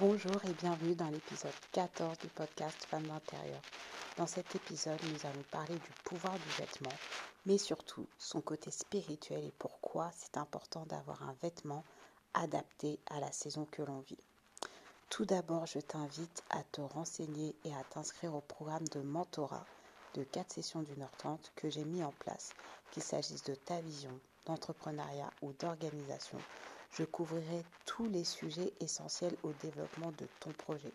Bonjour et bienvenue dans l'épisode 14 du podcast Femmes d'intérieur. Dans cet épisode, nous allons parler du pouvoir du vêtement, mais surtout son côté spirituel et pourquoi c'est important d'avoir un vêtement adapté à la saison que l'on vit. Tout d'abord, je t'invite à te renseigner et à t'inscrire au programme de mentorat de 4 sessions d'une heure trente que j'ai mis en place, qu'il s'agisse de ta vision, d'entrepreneuriat ou d'organisation je couvrirai tous les sujets essentiels au développement de ton projet.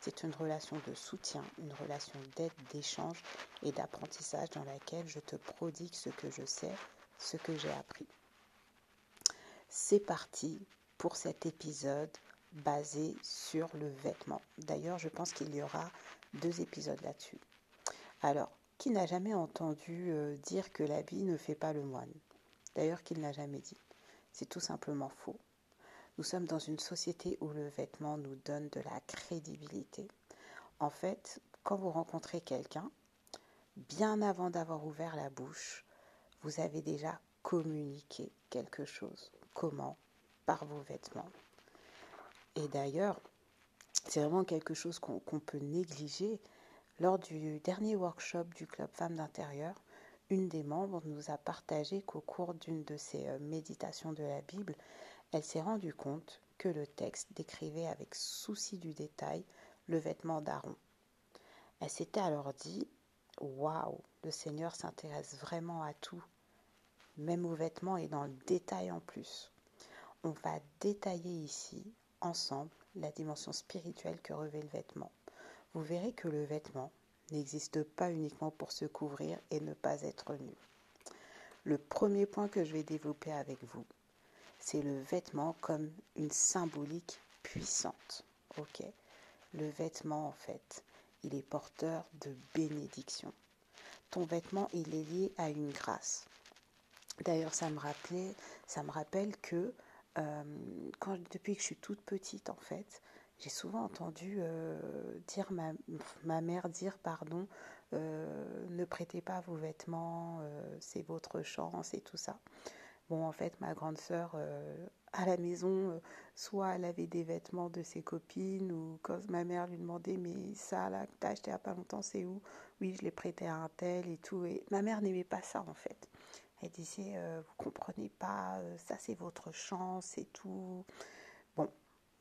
C'est une relation de soutien, une relation d'aide, d'échange et d'apprentissage dans laquelle je te prodigue ce que je sais, ce que j'ai appris. C'est parti pour cet épisode basé sur le vêtement. D'ailleurs, je pense qu'il y aura deux épisodes là-dessus. Alors, qui n'a jamais entendu euh, dire que l'habit ne fait pas le moine? D'ailleurs, qu'il n'a jamais dit? C'est tout simplement faux. Nous sommes dans une société où le vêtement nous donne de la crédibilité. En fait, quand vous rencontrez quelqu'un, bien avant d'avoir ouvert la bouche, vous avez déjà communiqué quelque chose. Comment? Par vos vêtements. Et d'ailleurs, c'est vraiment quelque chose qu'on peut négliger. Lors du dernier workshop du Club Femmes d'Intérieur, une des membres nous a partagé qu'au cours d'une de ses euh, méditations de la Bible, elle s'est rendue compte que le texte décrivait avec souci du détail le vêtement d'Aaron. Elle s'était alors dit Waouh, le Seigneur s'intéresse vraiment à tout, même aux vêtements et dans le détail en plus. On va détailler ici, ensemble, la dimension spirituelle que revêt le vêtement. Vous verrez que le vêtement, n'existe pas uniquement pour se couvrir et ne pas être nu. Le premier point que je vais développer avec vous, c'est le vêtement comme une symbolique puissante. Ok? Le vêtement, en fait, il est porteur de bénédiction. Ton vêtement, il est lié à une grâce. D'ailleurs, ça me rappelait, ça me rappelle que euh, quand, depuis que je suis toute petite, en fait, j'ai souvent entendu euh, dire ma, ma, mère dire pardon, euh, ne prêtez pas vos vêtements, euh, c'est votre chance et tout ça. Bon, en fait, ma grande sœur à la maison, soit elle avait des vêtements de ses copines, ou quand ma mère lui demandait mais ça là que t'as acheté il n'y a pas longtemps, c'est où? Oui, je l'ai prêté à un tel et tout. Et ma mère n'aimait pas ça en fait. Elle disait vous comprenez pas, ça c'est votre chance et tout. Bon,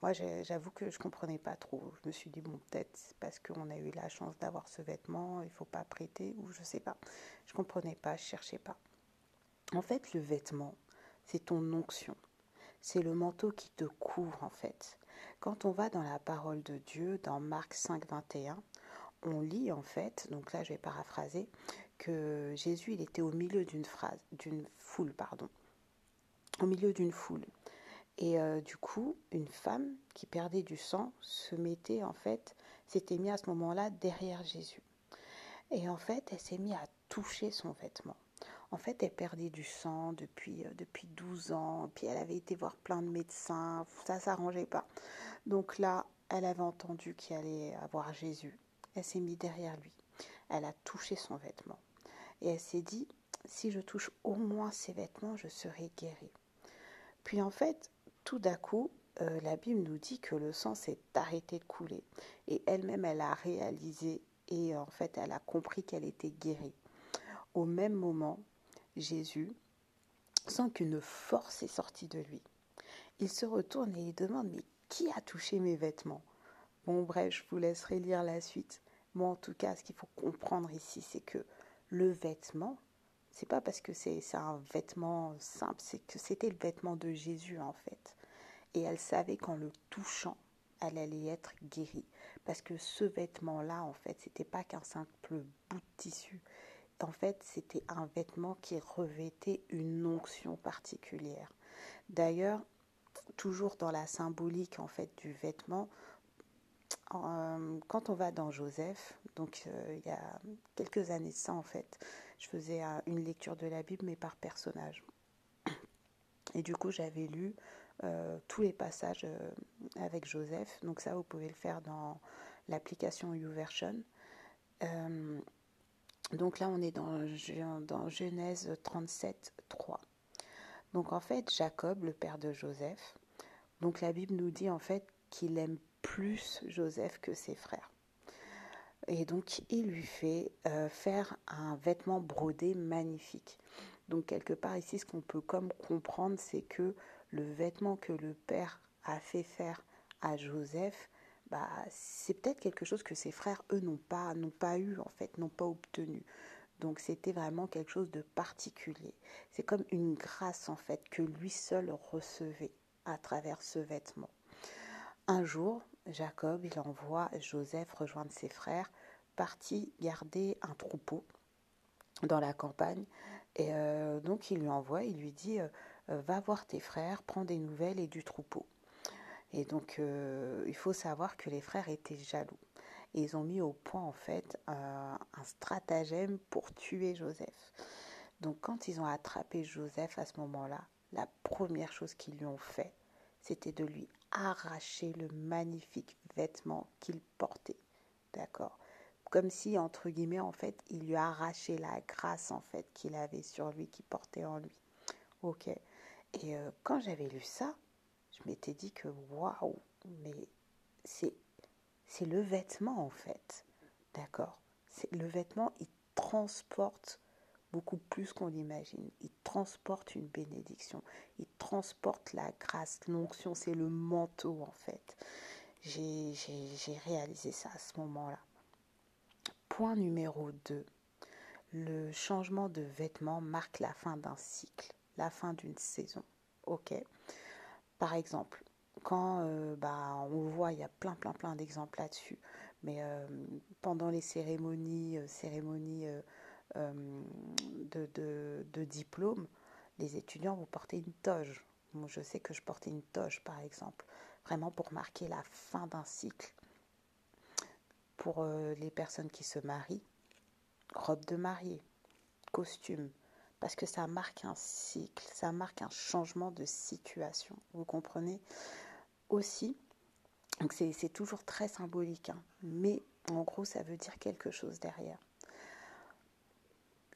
moi, j'avoue que je comprenais pas trop. Je me suis dit, bon, peut-être parce qu'on a eu la chance d'avoir ce vêtement, il faut pas prêter, ou je sais pas. Je comprenais pas, je cherchais pas. En fait, le vêtement, c'est ton onction. C'est le manteau qui te couvre, en fait. Quand on va dans la parole de Dieu, dans Marc 5, 21, on lit, en fait, donc là, je vais paraphraser, que Jésus, il était au milieu d'une phrase, d'une foule, pardon. Au milieu d'une foule. Et euh, du coup, une femme qui perdait du sang se mettait en fait, s'était mise à ce moment-là derrière Jésus. Et en fait, elle s'est mise à toucher son vêtement. En fait, elle perdait du sang depuis, euh, depuis 12 ans, puis elle avait été voir plein de médecins, ça s'arrangeait pas. Donc là, elle avait entendu qu'il allait avoir Jésus. Elle s'est mise derrière lui. Elle a touché son vêtement. Et elle s'est dit, si je touche au moins ses vêtements, je serai guérie. Puis en fait, tout d'un coup, euh, la Bible nous dit que le sang s'est arrêté de couler. Et elle-même, elle a réalisé et en fait, elle a compris qu'elle était guérie. Au même moment, Jésus sent qu'une force est sortie de lui. Il se retourne et il demande Mais qui a touché mes vêtements? Bon, bref, je vous laisserai lire la suite. Moi, en tout cas, ce qu'il faut comprendre ici, c'est que le vêtement, c'est pas parce que c'est un vêtement simple, c'est que c'était le vêtement de Jésus en fait. Et elle savait qu'en le touchant, elle allait être guérie. Parce que ce vêtement-là, en fait, c'était pas qu'un simple bout de tissu. En fait, c'était un vêtement qui revêtait une onction particulière. D'ailleurs, toujours dans la symbolique en fait du vêtement, euh, quand on va dans Joseph, donc euh, il y a quelques années de ça en fait, je faisais une lecture de la Bible mais par personnage. Et du coup j'avais lu euh, tous les passages avec Joseph, donc ça vous pouvez le faire dans l'application YouVersion. donc là on est dans, dans Genèse 37, 3. Donc en fait Jacob, le père de Joseph, Donc la Bible nous dit en fait qu'il aime plus Joseph que ses frères. Et donc il lui fait euh, faire un vêtement brodé magnifique. Donc quelque part ici, ce qu'on peut comme comprendre, c'est que le vêtement que le père a fait faire à Joseph, bah, c'est peut-être quelque chose que ses frères, eux, n'ont pas, n'ont pas eu, en fait, n'ont pas obtenu. Donc c'était vraiment quelque chose de particulier. C'est comme une grâce, en fait, que lui seul recevait à travers ce vêtement. Un jour, Jacob, il envoie Joseph rejoindre ses frères, parti garder un troupeau dans la campagne. Et euh, donc il lui envoie, il lui dit, euh, euh, va voir tes frères, prends des nouvelles et du troupeau. Et donc il faut savoir que les frères étaient jaloux. Et ils ont mis au point en fait un stratagème pour tuer Joseph. Donc quand ils ont attrapé Joseph à ce moment-là, la première chose qu'ils lui ont fait, c'était de lui arracher le magnifique vêtement qu'il portait. D'accord? Comme si, entre guillemets, en fait, il lui a arraché la grâce, en fait, qu'il avait sur lui, qu'il portait en lui. Ok Et euh, quand j'avais lu ça, je m'étais dit que, waouh, mais c'est, c'est le vêtement, en fait. D'accord? C'est Le vêtement, il transporte beaucoup plus qu'on l'imagine. Il transporte une bénédiction, il transporte la grâce, l'onction, c'est le manteau en fait. J'ai réalisé ça à ce moment-là. Point numéro 2. Le changement de vêtements marque la fin d'un cycle, la fin d'une saison. Ok Par exemple, quand euh, bah, on voit, il y a plein, plein, plein d'exemples là-dessus, mais euh, pendant les cérémonies, euh, cérémonies euh, de, de, diplôme, les étudiants vont porter une toge. Moi, je sais que je portais une toge, par exemple, vraiment pour marquer la fin d'un cycle. Pour euh, les personnes qui se marient, robe de mariée, costume, parce que ça marque un cycle, ça marque un changement de situation. Vous comprenez? Aussi, c'est toujours très symbolique, hein, mais en gros, ça veut dire quelque chose derrière.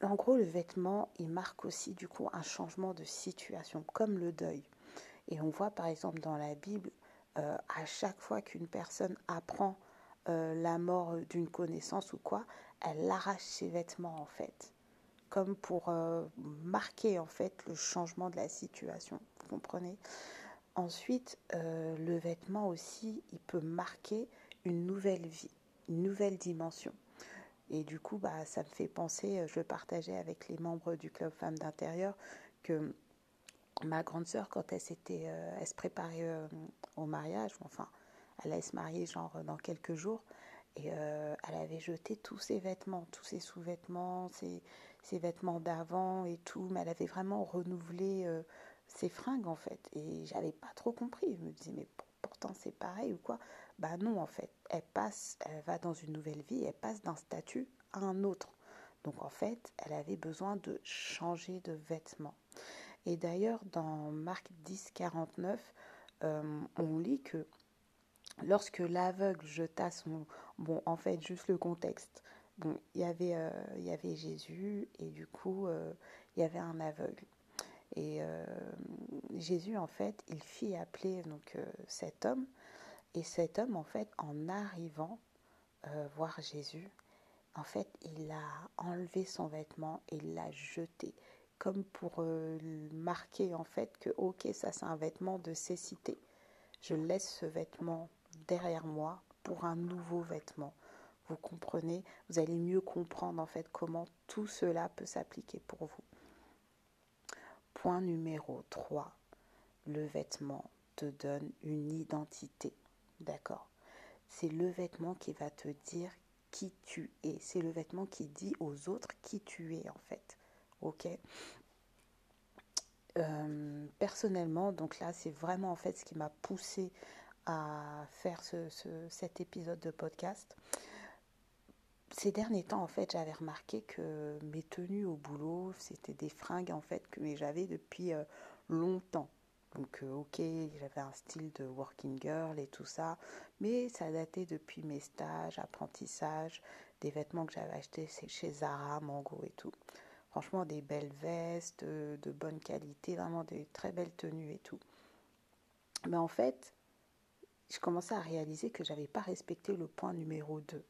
En gros, le vêtement, il marque aussi du coup un changement de situation, comme le deuil. Et on voit par exemple dans la Bible, euh, à chaque fois qu'une personne apprend euh, la mort d'une connaissance ou quoi, elle arrache ses vêtements en fait, comme pour euh, marquer en fait le changement de la situation. Vous comprenez? Ensuite, le vêtement aussi, il peut marquer une nouvelle vie, une nouvelle dimension. Et du coup, bah, ça me fait penser, euh, je partageais avec les membres du club Femmes d'intérieur que ma grande sœur, quand elle s'était, euh, elle se préparait euh, au mariage, enfin, elle allait se marier genre dans quelques jours, et elle avait jeté tous ses vêtements, tous ses sous-vêtements, ses, vêtements d'avant et tout, mais elle avait vraiment renouvelé ses fringues en fait, et j'avais pas trop compris. Je me disais mais pourtant c'est pareil ou quoi bah non, en fait, elle passe, elle va dans une nouvelle vie, elle passe d'un statut à un autre. Donc en fait, elle avait besoin de changer de vêtements. Et d'ailleurs, dans Marc 10, 49, euh, on lit que lorsque l'aveugle jeta son... Bon, en fait, juste le contexte. Bon, il y avait, euh, il y avait Jésus et du coup, euh, il y avait un aveugle. Et Jésus, en fait, il fit appeler donc cet homme et cet homme, en fait, en arrivant euh, voir Jésus, en fait, il a enlevé son vêtement et l'a jeté, comme pour euh, marquer, en fait, que, ok, ça c'est un vêtement de cécité. Je laisse ce vêtement derrière moi pour un nouveau vêtement. Vous comprenez? Vous allez mieux comprendre, en fait, comment tout cela peut s'appliquer pour vous. Point numéro 3. Le vêtement te donne une identité. D'accord C'est le vêtement qui va te dire qui tu es. C'est le vêtement qui dit aux autres qui tu es en fait. Ok euh, Personnellement, donc là, c'est vraiment en fait ce qui m'a poussé à faire ce, cet épisode de podcast. Ces derniers temps, en fait, j'avais remarqué que mes tenues au boulot, c'était des fringues en fait que j'avais depuis euh, longtemps. Donc, euh, ok, j'avais un style de working girl et tout ça, mais ça datait depuis mes stages, apprentissages, des vêtements que j'avais achetés chez Zara, Mango et tout. Franchement, des belles vestes, de bonne qualité, vraiment des très belles tenues et tout. Mais en fait, je commençais à réaliser que j'avais pas respecté le point numéro 2.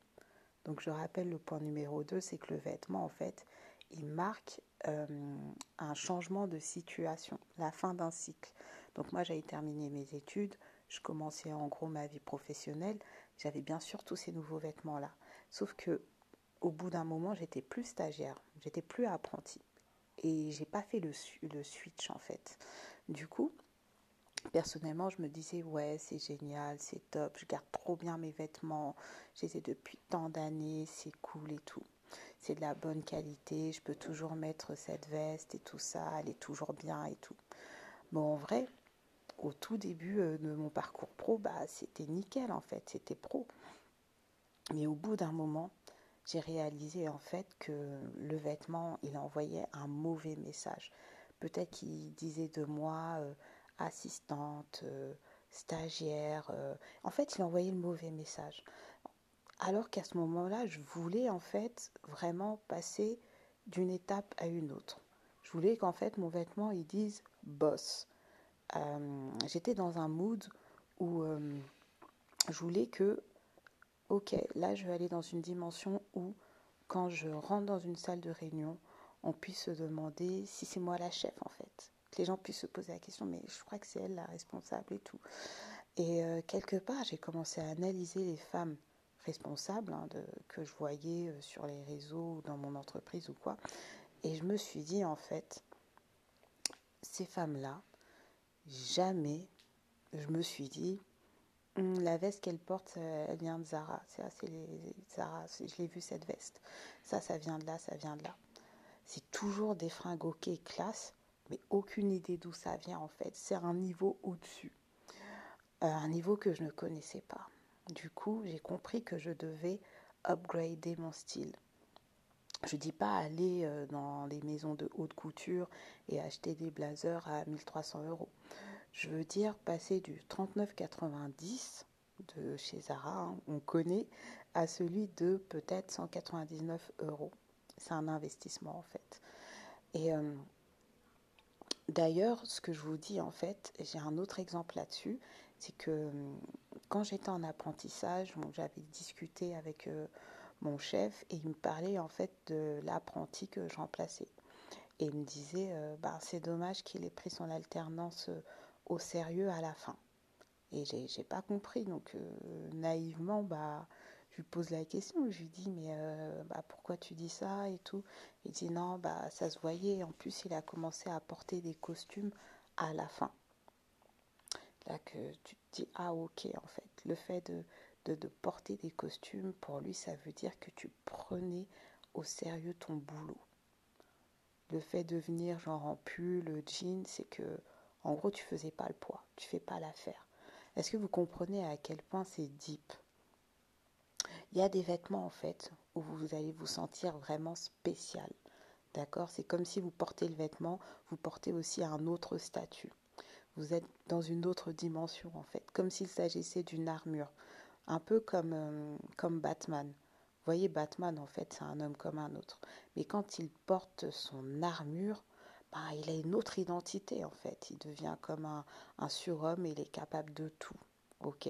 Donc je rappelle le point numéro 2, c'est que le vêtement, en fait, il marque euh, un changement de situation, la fin d'un cycle. Donc moi, j'avais terminé mes études, je commençais en gros ma vie professionnelle, j'avais bien sûr tous ces nouveaux vêtements-là. Sauf que au bout d'un moment, j'étais plus stagiaire, j'étais plus apprentie. Et j'ai pas fait le switch en fait. Du coup, personnellement, je me disais, ouais, c'est génial, c'est top, je garde trop bien mes vêtements, ai depuis tant d'années, c'est cool et tout. C'est de la bonne qualité, je peux toujours mettre cette veste et tout ça, elle est toujours bien et tout. Bon, en vrai, au tout début euh, de mon parcours pro, bah, c'était nickel en fait, c'était pro. Mais au bout d'un moment, j'ai réalisé en fait que le vêtement, il envoyait un mauvais message. Peut-être qu'il disait de moi euh, assistante, euh, stagiaire. Euh. En fait, il envoyait le mauvais message. Alors qu'à ce moment-là, je voulais en fait vraiment passer d'une étape à une autre. Je voulais qu'en fait mon vêtement il dise boss. J'étais dans un mood où je voulais que ok, là je vais aller dans une dimension où quand je rentre dans une salle de réunion, on puisse se demander si c'est moi la chef en fait. Que les gens puissent se poser la question, mais je crois que c'est elle la responsable et tout. Et euh, quelque part, j'ai commencé à analyser les femmes responsables hein, que je voyais euh, sur les réseaux ou dans mon entreprise ou quoi. Et je me suis dit, en fait, ces femmes-là, jamais je me suis dit, Hum, la veste qu'elle porte, euh, elle vient de Zara. C'est Zara. Je l'ai vu cette veste. Ça, ça vient de là, ça vient de là. C'est toujours des fringues ok, classe, mais aucune idée d'où ça vient en fait. C'est un niveau au-dessus, euh, un niveau que je ne connaissais pas. Du coup, j'ai compris que je devais upgrader mon style. Je dis pas aller euh, dans les maisons de haute couture et acheter des blazers à 1300 euros. Je veux dire passer du 39,90 de chez Zara, hein, on connaît, à celui de peut-être 199 euros. C'est un investissement en fait. Et euh, d'ailleurs, ce que je vous dis en fait, j'ai un autre exemple là-dessus, c'est que euh, quand j'étais en apprentissage, j'avais discuté avec euh, mon chef et il me parlait en fait de l'apprenti que je remplaçais. Et il me disait, bah, c'est dommage qu'il ait pris son alternance au sérieux à la fin. Et j'ai pas compris. Donc, euh, naïvement, bah, je lui pose la question. Je lui dis, mais euh, bah, pourquoi tu dis ça et tout? Il dit, non, bah, ça se voyait. En plus, il a commencé à porter des costumes à la fin. Là que tu te dis, ah, ok, en fait, le fait de, porter des costumes, pour lui, ça veut dire que tu prenais au sérieux ton boulot. Le fait de venir genre en pull, le jean, c'est que en gros, tu faisais pas le poids, tu fais pas l'affaire. Est-ce que vous comprenez à quel point c'est deep? Il y a des vêtements en fait où vous allez vous sentir vraiment spécial. D'accord? C'est comme si vous portez le vêtement, vous portez aussi un autre statut. Vous êtes dans une autre dimension en fait, comme s'il s'agissait d'une armure, un peu comme, euh, comme Batman. Vous voyez, Batman en fait, c'est un homme comme un autre. Mais quand il porte son armure, bah, il a une autre identité en fait. Il devient comme un, un surhomme et il est capable de tout. Ok?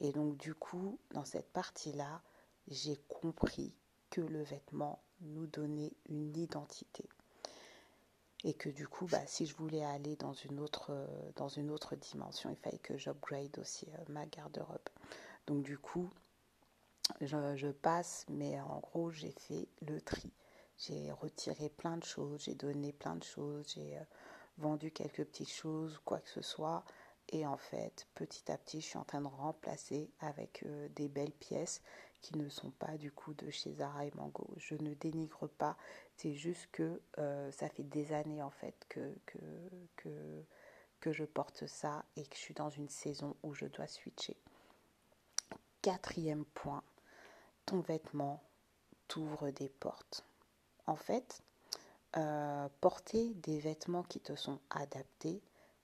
Et donc du coup, dans cette partie-là, j'ai compris que le vêtement nous donnait une identité. Et que du coup, bah, si je voulais aller dans une autre, autre dimension, il fallait que j'upgrade aussi euh, ma garde-robe. Donc du coup, je, je, passe, mais en gros, j'ai fait le tri. J'ai retiré plein de choses, j'ai donné plein de choses, j'ai euh, vendu quelques petites choses, quoi que ce soit. Et en fait, petit à petit, je suis en train de remplacer avec euh, des belles pièces qui ne sont pas du coup de chez Zara et Mango. Je ne dénigre pas, c'est juste que euh, ça fait des années en fait que, je porte ça et que je suis dans une saison où je dois switcher. Quatrième point, ton vêtement t'ouvre des portes en fait, euh, porter des vêtements qui te sont adaptés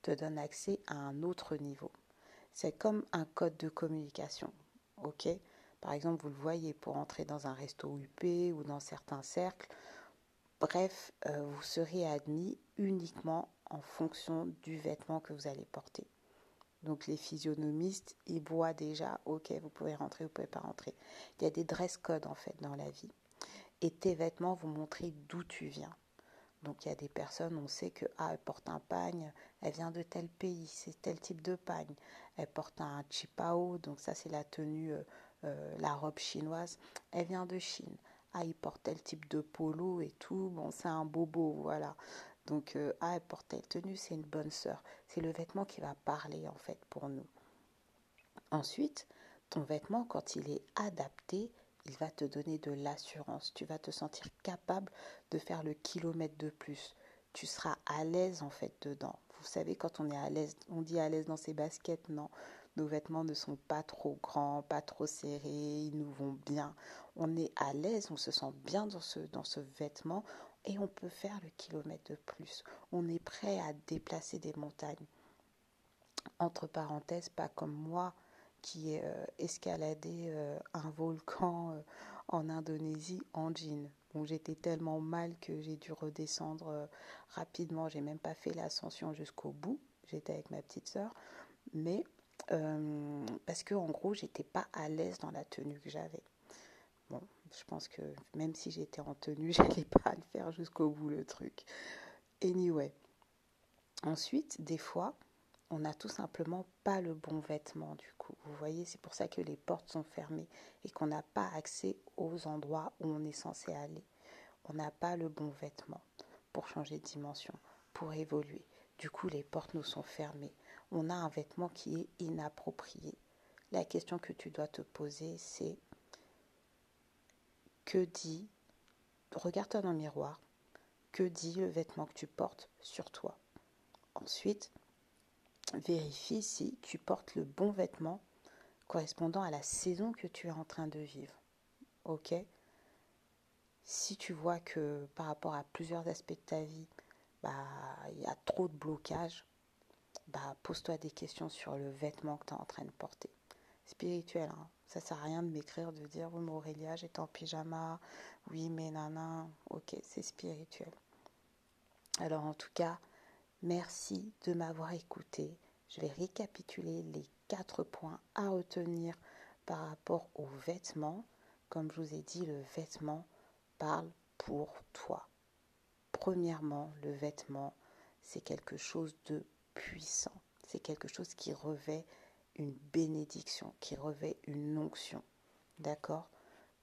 te donne accès à un autre niveau. C'est comme un code de communication. Ok? Par exemple, vous le voyez pour entrer dans un resto UP ou dans certains cercles. Bref, euh, vous serez admis uniquement en fonction du vêtement que vous allez porter. Donc les physionomistes, ils voient déjà, ok, vous pouvez rentrer, vous pouvez pas rentrer. Il y a des dress codes en fait dans la vie. Et tes vêtements vont montrer d'où tu viens. Donc il y a des personnes, on sait que ah, elle porte un pagne, elle vient de tel pays, c'est tel type de pagne. Elle porte un chipao, donc ça c'est la tenue, euh, euh, la robe chinoise. Elle vient de Chine. Ah, il porte tel type de polo et tout. Bon, c'est un bobo, voilà. Donc euh, ah, elle porte telle tenue, c'est une bonne sœur. C'est le vêtement qui va parler en fait pour nous. Ensuite, ton vêtement, quand il est adapté, il va te donner de l'assurance. Tu vas te sentir capable de faire le kilomètre de plus. Tu seras à l'aise en fait dedans. Vous savez, quand on est à l'aise, on dit à l'aise dans ses baskets, non. Nos vêtements ne sont pas trop grands, pas trop serrés, ils nous vont bien. On est à l'aise, on se sent bien dans ce, dans ce vêtement et on peut faire le kilomètre de plus. On est prêt à déplacer des montagnes. Entre parenthèses, pas comme moi qui ai euh, escaladé euh, un volcan euh, en Indonésie en jean. J'étais tellement mal que j'ai dû redescendre rapidement. J'ai même pas fait l'ascension jusqu'au bout. J'étais avec ma petite sœur, mais parce que en gros, j'étais pas à l'aise dans la tenue que j'avais. Bon, je pense que même si j'étais en tenue, j'allais pas le faire jusqu'au bout le truc. Anyway. Ensuite, des fois, on n'a tout simplement pas le bon vêtement du coup. Vous voyez, c'est pour ça que les portes sont fermées et qu'on n'a pas accès aux endroits où on est censé aller. On n'a pas le bon vêtement pour changer de dimension, pour évoluer. Du coup, les portes nous sont fermées. On a un vêtement qui est inapproprié. La question que tu dois te poser, c'est que dit, regarde-toi dans le miroir, que dit le vêtement que tu portes sur toi? Ensuite, vérifie si tu portes le bon vêtement correspondant à la saison que tu es en train de vivre. Ok? Si tu vois que par rapport à plusieurs aspects de ta vie, bah, il y a trop de blocages, bah, pose-toi des questions sur le vêtement que tu es en train de porter. Spirituel, hein. ça sert à rien de m'écrire, de dire oui mais Aurélia j'étais en pyjama, oui mais nana, ok c'est spirituel. Alors en tout cas, Merci de m'avoir écouté. Je vais récapituler les quatre points à retenir par rapport aux vêtements. Comme je vous ai dit, le vêtement parle pour toi. Premièrement, le vêtement, c'est quelque chose de puissant. C'est quelque chose qui revêt une bénédiction, qui revêt une onction. D'accord?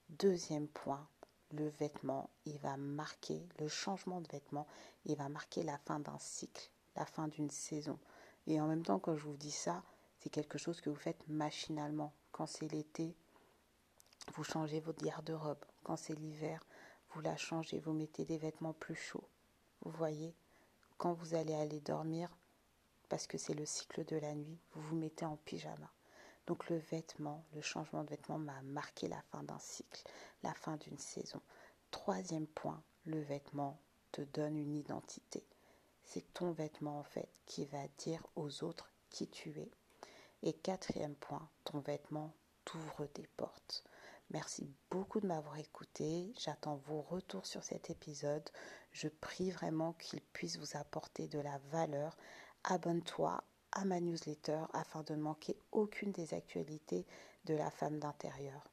Deuxième point, le vêtement, il va marquer, le changement de vêtement, il va marquer la fin d'un cycle, la fin d'une saison. Et en même temps, quand je vous dis ça, c'est quelque chose que vous faites machinalement. Quand c'est l'été, vous changez votre garde-robe. Quand c'est l'hiver, vous la changez, vous mettez des vêtements plus chauds. Vous voyez, quand vous allez aller dormir, parce que c'est le cycle de la nuit, vous vous mettez en pyjama. Donc le vêtement, le changement de vêtement m'a marqué la fin d'un cycle, la fin d'une saison. Troisième point, le vêtement te donne une identité. C'est ton vêtement en fait qui va dire aux autres qui tu es. Et quatrième point, ton vêtement t'ouvre des portes. Merci beaucoup de m'avoir écouté. J'attends vos retours sur cet épisode. Je prie vraiment qu'il puisse vous apporter de la valeur. Abonne-toi à ma newsletter afin de ne manquer aucune des actualités de la femme d'intérieur.